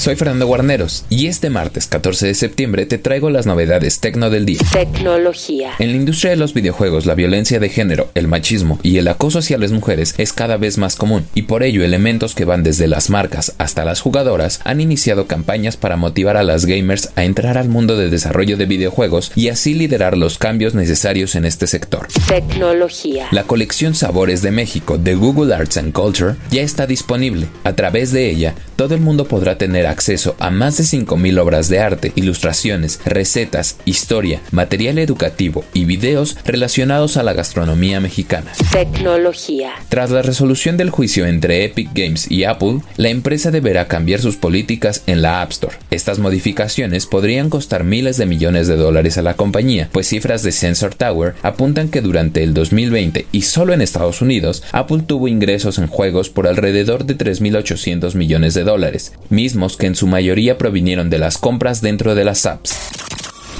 Soy Fernando Guarneros y este martes 14 de septiembre te traigo las novedades tecno del día. Tecnología. En la industria de los videojuegos, la violencia de género, el machismo y el acoso hacia las mujeres es cada vez más común y por ello elementos que van desde las marcas hasta las jugadoras han iniciado campañas para motivar a las gamers a entrar al mundo de desarrollo de videojuegos y así liderar los cambios necesarios en este sector. Tecnología. La colección Sabores de México de Google Arts and Culture ya está disponible. A través de ella, todo el mundo podrá tener acceso a más de 5.000 obras de arte, ilustraciones, recetas, historia, material educativo y videos relacionados a la gastronomía mexicana. Tecnología. Tras la resolución del juicio entre Epic Games y Apple, la empresa deberá cambiar sus políticas en la App Store. Estas modificaciones podrían costar miles de millones de dólares a la compañía, pues cifras de Sensor Tower apuntan que durante el 2020 y solo en Estados Unidos, Apple tuvo ingresos en juegos por alrededor de 3.800 millones de dólares, mismos que en su mayoría provinieron de las compras dentro de las apps.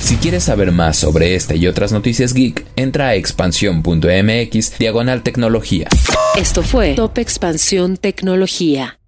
Si quieres saber más sobre esta y otras noticias geek, entra a expansión.mx diagonal tecnología. Esto fue Top Expansión Tecnología.